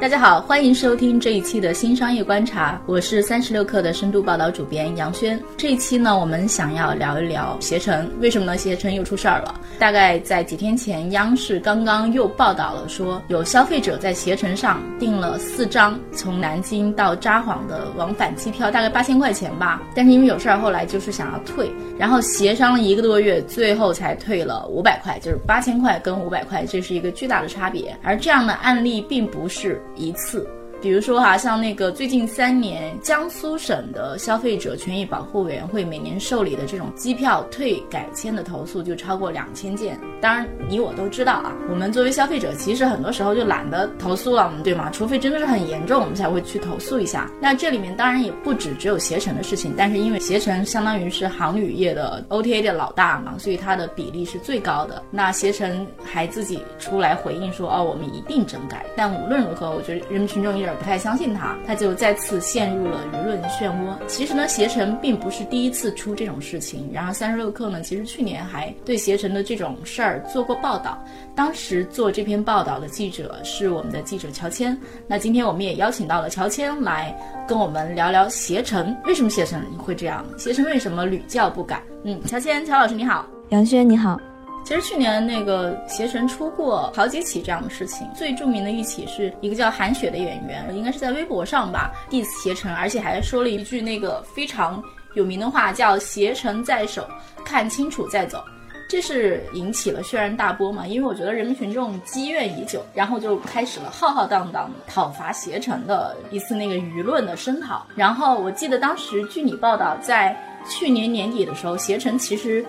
大家好，欢迎收听这一期的新商业观察，我是三十六氪的深度报道主编杨轩。这一期呢，我们想要聊一聊携程，为什么呢？携程又出事儿了。大概在几天前，央视刚刚又报道了说，有消费者在携程上订了四张从南京到札幌的往返机票，大概八千块钱吧。但是因为有事儿，后来就是想要退，然后协商了一个多月，最后才退了五百块，就是八千块跟五百块，这是一个巨大的差别。而这样的案例并不是。一次。比如说哈，像那个最近三年，江苏省的消费者权益保护委员会每年受理的这种机票退改签的投诉就超过两千件。当然，你我都知道啊，我们作为消费者，其实很多时候就懒得投诉了，对吗？除非真的是很严重，我们才会去投诉一下。那这里面当然也不止只有携程的事情，但是因为携程相当于是航旅业的 OTA 的老大嘛，所以它的比例是最高的。那携程还自己出来回应说，哦，我们一定整改。但无论如何，我觉得人民群众也。不太相信他，他就再次陷入了舆论漩涡。其实呢，携程并不是第一次出这种事情。然后三十六氪呢，其实去年还对携程的这种事儿做过报道。当时做这篇报道的记者是我们的记者乔迁。那今天我们也邀请到了乔迁来跟我们聊聊携程为什么携程会这样，携程为什么屡教不改。嗯，乔迁，乔老师你好，杨轩你好。其实去年那个携程出过好几起这样的事情最著名的一起是一个叫韩雪的演员应该是在微博上吧 diss 携程而且还说了一句那个非常有名的话叫携程在手看清楚再走这是引起了轩然大波嘛因为我觉得人民群众积怨已久然后就开始了浩浩荡荡讨伐携程的一次那个舆论的声讨。然后我记得当时据你报道在去年年底的时候携程其实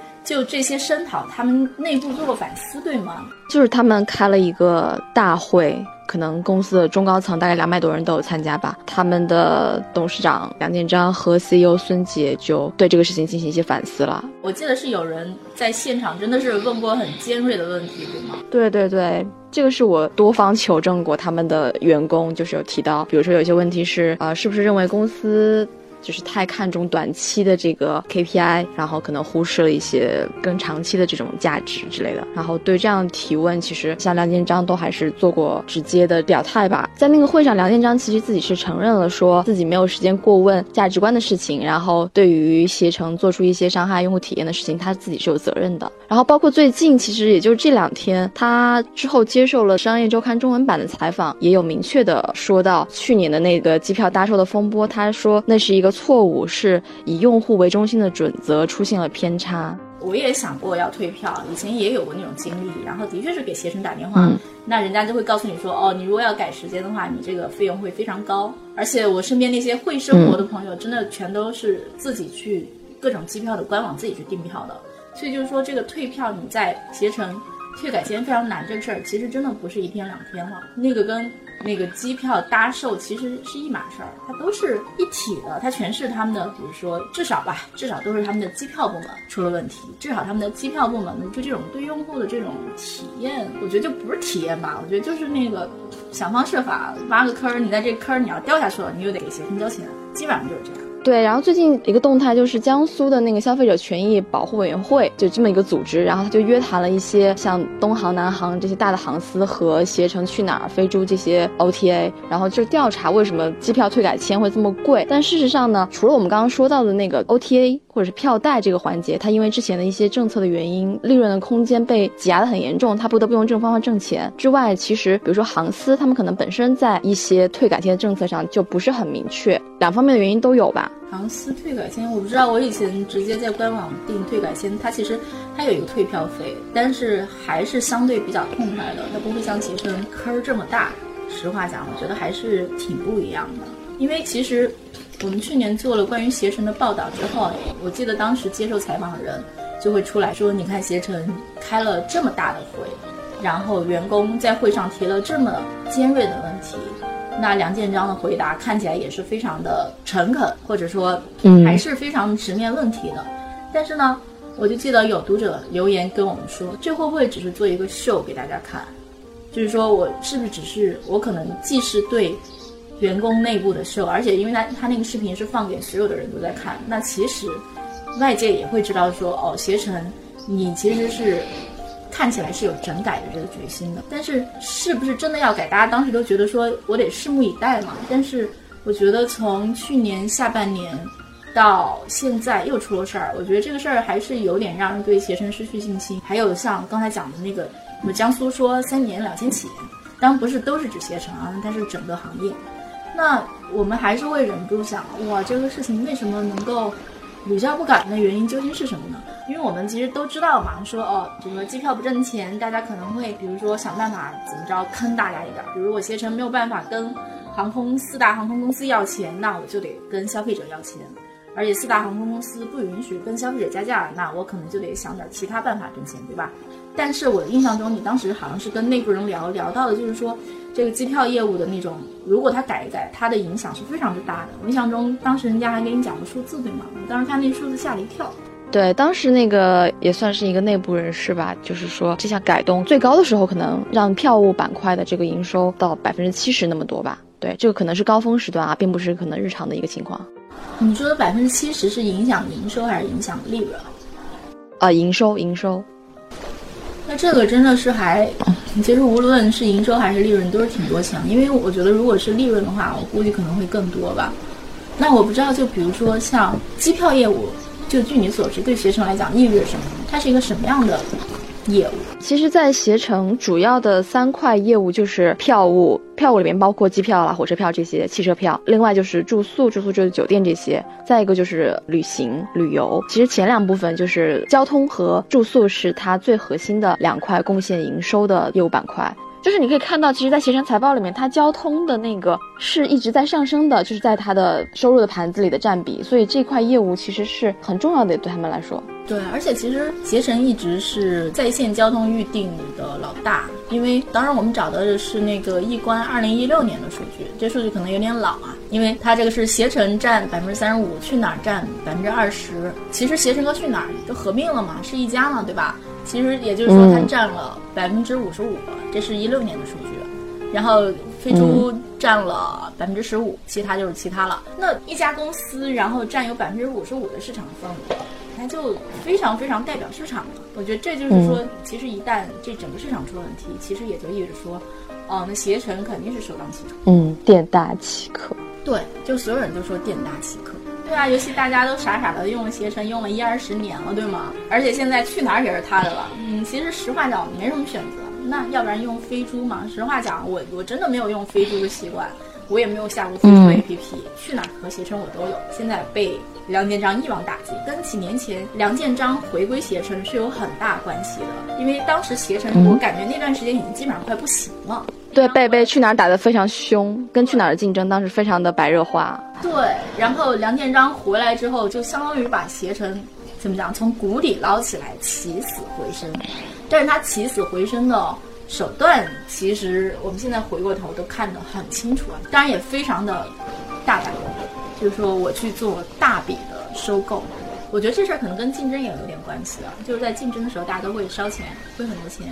是他们开了一个大会，可能公司的中高层大概两百多人都有参加吧。他们的董事长梁建章和 CEO 孙杰就对这个事情进行一些反思了。我记得是有人在现场真的是问过很尖锐的问题，对吗？对对对，这个是我多方求证过，他们的员工就是有提到，比如说有些问题是，呃，是不是认为公司。就是太看重短期的这个 KPI，然后可能忽视了一些更长期的这种价值之类的。然后对这样提问，其实像梁建章都还是做过直接的表态吧。在那个会上，梁建章其实自己是承认了，说自己没有时间过问价值观的事情，然后对于携程做出一些伤害用户体验的事情，他自己是有责任的。然后包括最近，其实也就是这两天，他之后接受了商业周刊中文版的采访，也有明确的说到去年的那个机票搭售的风波，他说那是一个。错误是以用户为中心的准则出现了偏差。我也想过要退票，以前也有过那种经历，然后的确是给携程打电话，那人家就会告诉你说，哦，你如果要改时间的话，你这个费用会非常高。而且我身边那些会生活的朋友，真的全都是自己去各种机票的官网自己去订票的，所以就是说这个退票你在携程退改签非常难，这个事儿其实真的不是一天两天了，那个跟。那个机票搭售其实是一码事儿，它都是一体的，它全是他们的，比如说至少吧，至少都是他们的机票部门出了问题，至少他们的机票部门就这种对用户的这种体验，我觉得就不是体验吧，我觉得就是那个想方设法挖个坑，你在这坑你要掉下去了，你又得给携程交钱，基本上就是这样。对，然后最近一个动态就是江苏的那个消费者权益保护委员会，就这么一个组织，然后他就约谈了一些像东航、南航这些大的航司和携程去哪儿、飞猪这些 OTA，然后就调查为什么机票退改签会这么贵。但事实上呢，除了我们刚刚说到的那个 OTA 或者是票代这个环节，它因为之前的一些政策的原因，利润的空间被挤压的很严重，它不得不用这种方法挣钱。之外，其实比如说航司，他们可能本身在一些退改签的政策上就不是很明确，两方面的原因都有吧。航司退改签，我不知道。我以前直接在官网订退改签，它其实它有一个退票费，但是还是相对比较痛快的，它不会像携程坑这么大。实话讲，我觉得还是挺不一样的。因为其实我们去年做了关于携程的报道之后，我记得当时接受采访的人就会出来说：“你看携程开了这么大的会，然后员工在会上提了这么尖锐的问题。”那梁建章的回答看起来也是非常的诚恳，或者说还是非常直面问题的。但是呢，我就记得有读者留言跟我们说，这会不会只是做一个秀给大家看？就是说我是不是只是我可能既是对员工内部的秀，而且因为他他那个视频是放给所有的人都在看，那其实外界也会知道说，哦，携程你其实是看起来是有整改的这个决心的，但是是不是真的要改？大家当时都觉得说我得拭目以待嘛。但是我觉得从去年下半年到现在又出了事儿，我觉得这个事儿还是有点让人对携程失去信心。还有像刚才讲的那个。我们江苏说三年两千起，当然不是都是指携程啊，它是整个行业。那我们还是会忍不住想，哇，这个事情为什么能够屡教不改的原因究竟是什么呢？因为我们其实都知道嘛，说哦，整个机票不挣钱，大家可能会比如说想办法怎么着坑大家一点。比如我携程没有办法跟航空四大航空公司要钱，那我就得跟消费者要钱。而且四大航空公司不允许跟消费者加价，那我可能就得想点其他办法挣钱，对吧？但是我的印象中，你当时好像是跟内部人聊聊到的，就是说这个机票业务的那种，如果他改一改，它的影响是非常之大的。我印象中，当时人家还给你讲个数字，对吗？我当时看那数字吓了一跳。对，当时那个也算是一个内部人士吧，就是说这项改动最高的时候，可能让票务板块的这个营收到百分之七十那么多吧。对，这个可能是高峰时段啊，并不是可能日常的一个情况。你说的百分之七十是影响营收还是影响利润？啊，营收，营收。那这个真的是还，其实无论是营收还是利润都是挺多钱。因为我觉得如果是利润的话，我估计可能会更多吧。那我不知道，就比如说像机票业务，就据你所知，对学生来讲意味着什么？它是一个什么样的？业务其实，在携程主要的三块业务就是票务，票务里面包括机票啦、火车票这些，汽车票。另外就是住宿，住宿就是酒店这些。再一个就是旅行、旅游。其实前两部分就是交通和住宿是它最核心的两块贡献营收的业务板块。就是你可以看到，其实，在携程财报里面，它交通的那个是一直在上升的，就是在它的收入的盘子里的占比，所以这块业务其实是很重要的，对他们来说。对，而且其实携程一直是在线交通预订的老大，因为当然我们找的是那个易观二零一六年的数据，这数据可能有点老啊，因为它这个是携程占百分之三十五，去哪儿占百分之二十，其实携程和去哪儿都合并了嘛，是一家嘛，对吧？其实也就是说它占了百分之五十五，这是一六年的数据，然后飞猪占了百分之十五，其他就是其他了。那一家公司然后占有百分之五十五的市场份额。那就非常非常代表市场了。我觉得这就是说，其实一旦这整个市场出了问题，其实也就意味着说，哦，那携程肯定是首当其冲。嗯，店大欺客。对，就所有人都说店大欺客。对啊，尤其大家都傻傻的用了携程，用了一二十年了，对吗？而且现在去哪儿也是他的了。嗯，其实实话讲，没什么选择。那要不然用飞猪嘛？实话讲，我我真的没有用飞猪的习惯。我也没有下过飞猪 APP，去哪儿和携程我都有。现在被梁建章一网打尽，跟几年前梁建章回归携程是有很大关系的。因为当时携程，我感觉那段时间已经基本上快不行了。对，贝贝去哪儿打得非常凶，跟去哪儿的竞争当时非常的白热化。对，然后梁建章回来之后，就相当于把携程怎么讲，从谷底捞起来，起死回生。但是他起死回生的。手段其实我们现在回过头都看得很清楚啊，当然也非常的大胆，就是说我去做大笔的收购，我觉得这事儿可能跟竞争也有点关系啊，就是在竞争的时候大家都会烧钱，亏很多钱，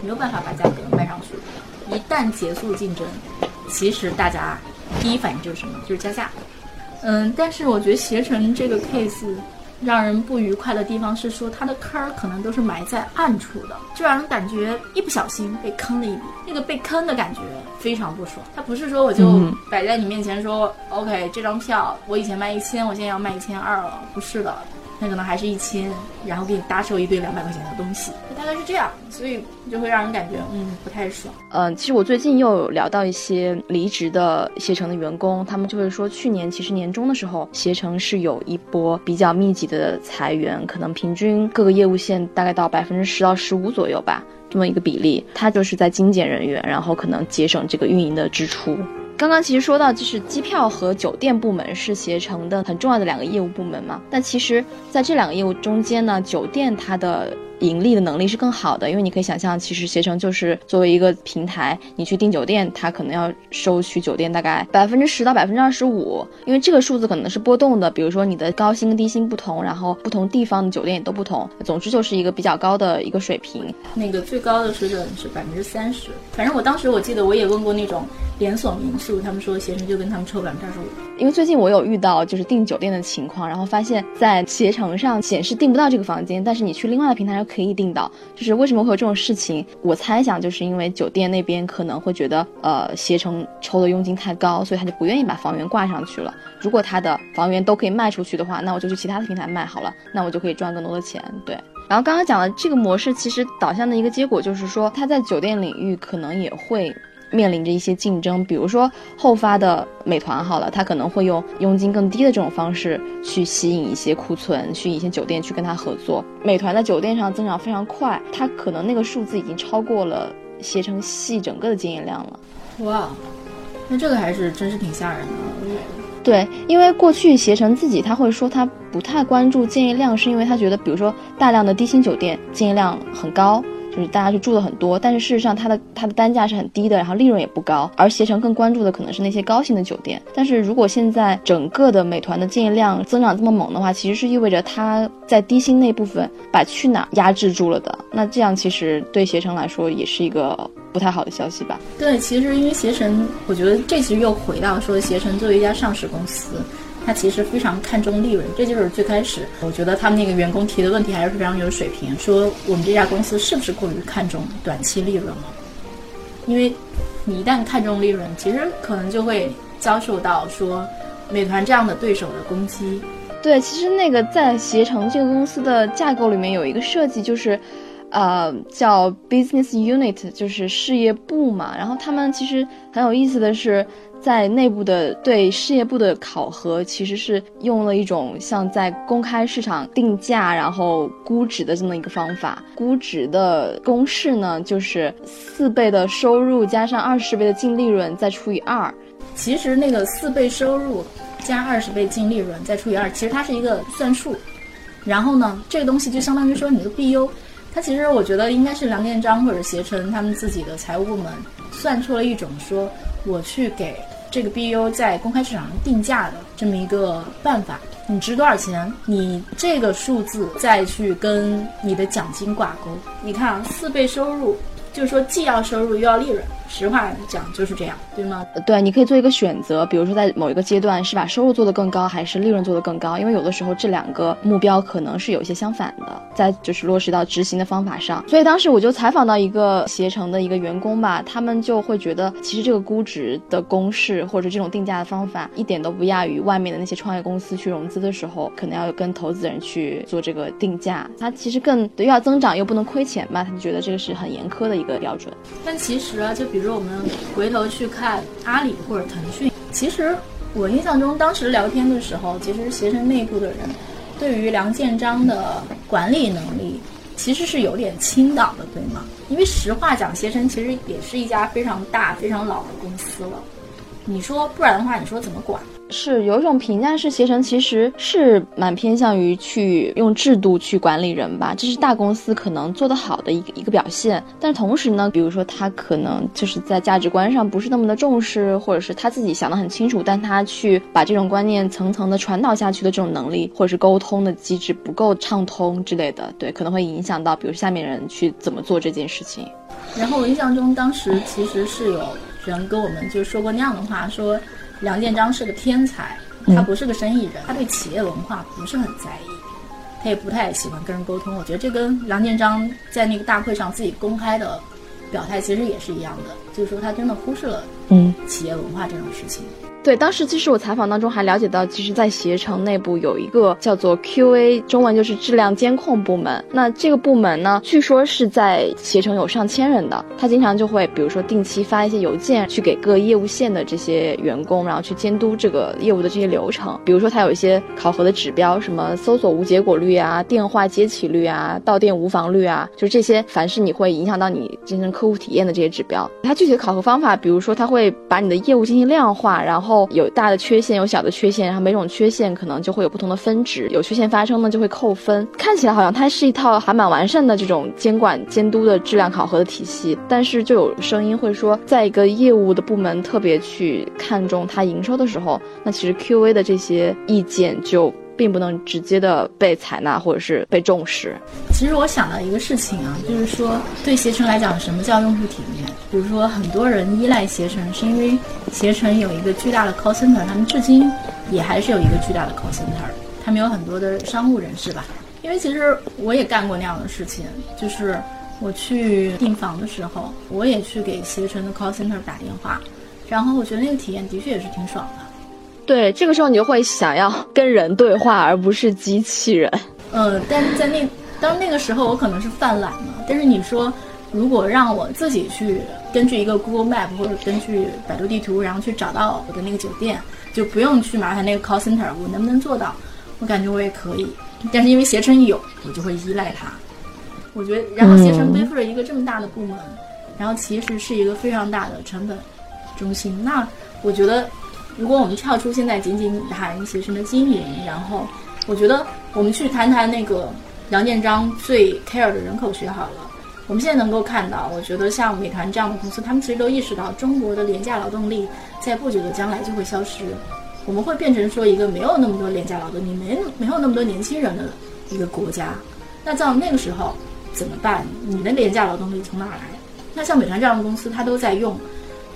没有办法把价格卖上去。一旦结束竞争，其实大家第一反应就是什么？就是加价。嗯，但是我觉得携程这个 case。让人不愉快的地方是说，它的坑儿可能都是埋在暗处的，就让人感觉一不小心被坑了一笔，那个被坑的感觉非常不爽。它不是说我就摆在你面前说，OK，这张票我以前卖一千，我现在要卖一千二了，不是的。那可能还是一千，然后给你搭售一堆两百块钱的东西，大概是这样，所以就会让人感觉嗯不太爽。嗯，其实我最近又聊到一些离职的携程的员工，他们就会说，去年其实年终的时候，携程是有一波比较密集的裁员，可能平均各个业务线大概到百分之十到十五左右吧，这么一个比例，他就是在精简人员，然后可能节省这个运营的支出。刚刚其实说到，就是机票和酒店部门是携程的很重要的两个业务部门嘛。但其实在这两个业务中间呢，酒店它的盈利的能力是更好的，因为你可以想象，其实携程就是作为一个平台，你去订酒店，它可能要收取酒店大概百分之十到百分之二十五，因为这个数字可能是波动的，比如说你的高薪跟低薪不同，然后不同地方的酒店也都不同，总之就是一个比较高的一个水平。那个最高的水准是百分之三十，反正我当时我记得我也问过那种连锁民宿，他们说携程就跟他们抽百分之二十五。因为最近我有遇到就是订酒店的情况，然后发现，在携程上显示订不到这个房间，但是你去另外的平台上可以订到。就是为什么会有这种事情？我猜想就是因为酒店那边可能会觉得，呃，携程抽的佣金太高，所以他就不愿意把房源挂上去了。如果他的房源都可以卖出去的话，那我就去其他的平台卖好了，那我就可以赚更多的钱。对。然后刚刚讲的这个模式，其实导向的一个结果就是说，他在酒店领域可能也会。面临着一些竞争，比如说后发的美团好了，它可能会用佣金更低的这种方式去吸引一些库存，去一些酒店去跟它合作。美团的酒店上增长非常快，它可能那个数字已经超过了携程系整个的经营量了。哇，那这个还是真是挺吓人的。对，因为过去携程自己他会说他不太关注建议量，是因为他觉得，比如说大量的低薪酒店建议量很高。就是大家去住的很多，但是事实上它的它的单价是很低的，然后利润也不高。而携程更关注的可能是那些高薪的酒店。但是如果现在整个的美团的建议量增长这么猛的话，其实是意味着它在低薪那部分把去哪儿压制住了的。那这样其实对携程来说也是一个不太好的消息吧？对，其实因为携程，我觉得这其实又回到说携程作为一家上市公司。他其实非常看重利润，这就是最开始我觉得他们那个员工提的问题还是非常有水平，说我们这家公司是不是过于看重短期利润了？因为你一旦看重利润，其实可能就会遭受到说美团这样的对手的攻击。对，其实那个在携程这个公司的架构里面有一个设计，就是，呃，叫 business unit，就是事业部嘛。然后他们其实很有意思的是。在内部的对事业部的考核，其实是用了一种像在公开市场定价，然后估值的这么一个方法。估值的公式呢，就是四倍的收入加上二十倍的净利润再除以二。其实那个四倍收入加二十倍净利润再除以二，其实它是一个算术。然后呢，这个东西就相当于说你的 BU，他其实我觉得应该是梁建章或者携程他们自己的财务部门算出了一种说，我去给。这个 BU 在公开市场上定价的这么一个办法，你值多少钱？你这个数字再去跟你的奖金挂钩。你看啊，四倍收入，就是说既要收入又要利润。实话讲就是这样，对吗？对，你可以做一个选择，比如说在某一个阶段是把收入做得更高，还是利润做得更高？因为有的时候这两个目标可能是有一些相反的，在就是落实到执行的方法上。所以当时我就采访到一个携程的一个员工吧，他们就会觉得其实这个估值的公式或者这种定价的方法一点都不亚于外面的那些创业公司去融资的时候，可能要跟投资人去做这个定价。他其实更又要增长又不能亏钱嘛，他就觉得这个是很严苛的一个标准。但其实啊，就比如。比如我们回头去看阿里或者腾讯，其实我印象中当时聊天的时候，其实携程内部的人对于梁建章的管理能力其实是有点倾倒的，对吗？因为实话讲，携程其实也是一家非常大、非常老的公司了。你说不然的话，你说怎么管？是有一种评价是携程其实是蛮偏向于去用制度去管理人吧，这是大公司可能做得好的一个一个表现。但同时呢，比如说他可能就是在价值观上不是那么的重视，或者是他自己想得很清楚，但他去把这种观念层层的传导下去的这种能力，或者是沟通的机制不够畅通之类的，对，可能会影响到比如下面人去怎么做这件事情。然后我印象中当时其实是有人跟我们就说过那样的话，说。梁建章是个天才，他不是个生意人，他对企业文化不是很在意，他也不太喜欢跟人沟通。我觉得这跟梁建章在那个大会上自己公开的表态其实也是一样的，就是说他真的忽视了嗯企业文化这种事情。对，当时其实我采访当中还了解到，其实，在携程内部有一个叫做 QA，中文就是质量监控部门。那这个部门呢，据说是在携程有上千人的，他经常就会，比如说定期发一些邮件去给各业务线的这些员工，然后去监督这个业务的这些流程。比如说他有一些考核的指标，什么搜索无结果率啊、电话接起率啊、到店无房率啊，就是这些，凡是你会影响到你真正客户体验的这些指标，他具具体的考核方法，比如说他会把你的业务进行量化，然后有大的缺陷，有小的缺陷，然后每种缺陷可能就会有不同的分值，有缺陷发生呢就会扣分。看起来好像它是一套还蛮完善的这种监管监督的质量考核的体系，但是就有声音会说，在一个业务的部门特别去看重它营收的时候，那其实 QA 的这些意见就。并不能直接的被采纳或者是被重视。其实我想到一个事情啊，就是说对携程来讲，什么叫用户体验？比如说很多人依赖携程，是因为携程有一个巨大的 call center，他们至今也还是有一个巨大的 call center，他们有很多的商务人士吧。因为其实我也干过那样的事情，就是我去订房的时候，我也去给携程的 call center 打电话，然后我觉得那个体验的确也是挺爽的。对，这个时候你就会想要跟人对话，而不是机器人。嗯，但是在那当那个时候，我可能是犯懒了。但是你说，如果让我自己去根据一个 Google Map 或者根据百度地图，然后去找到我的那个酒店，就不用去麻烦那个 call center，我能不能做到？我感觉我也可以。但是因为携程有，我就会依赖它。我觉得，然后携程背负着一个这么大的部门，然后其实是一个非常大的成本中心。那我觉得。如果我们跳出现在仅仅谈携程的经营，然后我觉得我们去谈谈那个杨建章最 care 的人口学好了。我们现在能够看到，我觉得像美团这样的公司，他们其实都意识到中国的廉价劳动力在不久的将来就会消失，我们会变成说一个没有那么多廉价劳动力、没没有那么多年轻人的一个国家。那到那个时候怎么办？你的廉价劳动力从哪来？那像美团这样的公司，它都在用。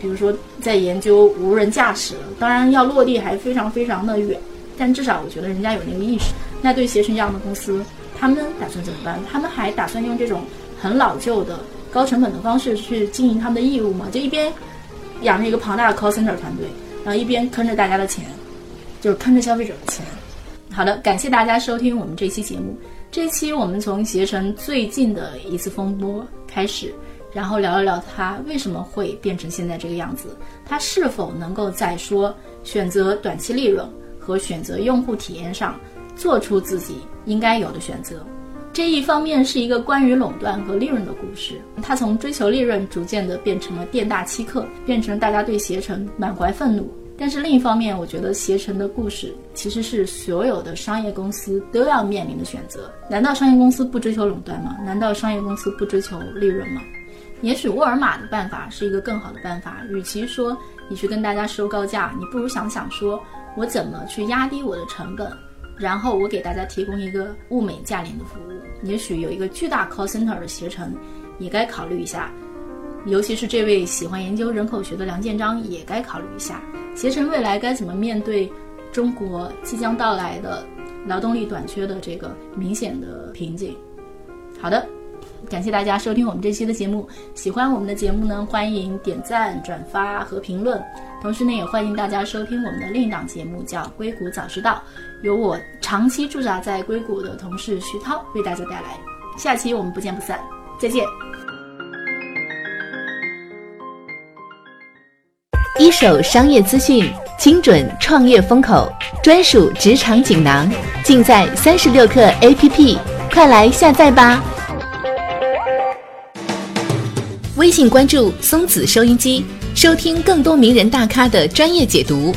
比如说，在研究无人驾驶，当然要落地还非常非常的远，但至少我觉得人家有那个意识。那对携程这样的公司，他们打算怎么办？他们还打算用这种很老旧的、高成本的方式去经营他们的业务吗？就一边养着一个庞大的 call center 团队，然后一边坑着大家的钱，就是坑着消费者的钱。好的，感谢大家收听我们这期节目。这期我们从携程最近的一次风波开始。然后聊一聊它为什么会变成现在这个样子，它是否能够在说选择短期利润和选择用户体验上做出自己应该有的选择。这一方面是一个关于垄断和利润的故事，它从追求利润逐渐的变成了店大欺客，变成大家对携程满怀愤怒。但是另一方面，我觉得携程的故事其实是所有的商业公司都要面临的选择。难道商业公司不追求垄断吗？难道商业公司不追求利润吗？也许沃尔玛的办法是一个更好的办法。与其说你去跟大家收高价，你不如想想说，我怎么去压低我的成本，然后我给大家提供一个物美价廉的服务。也许有一个巨大 call center 的携程，也该考虑一下。尤其是这位喜欢研究人口学的梁建章，也该考虑一下，携程未来该怎么面对中国即将到来的劳动力短缺的这个明显的瓶颈。好的。感谢大家收听我们这期的节目，喜欢我们的节目呢，欢迎点赞、转发和评论。同时呢，也欢迎大家收听我们的另一档节目，叫《硅谷早知道》，由我长期驻扎在硅谷的同事徐涛为大家带来。下期我们不见不散，再见。一手商业资讯，精准创业风口，专属职场锦囊，尽在三十六课 APP，快来下载吧！微信关注松子收音机，收听更多名人大咖的专业解读。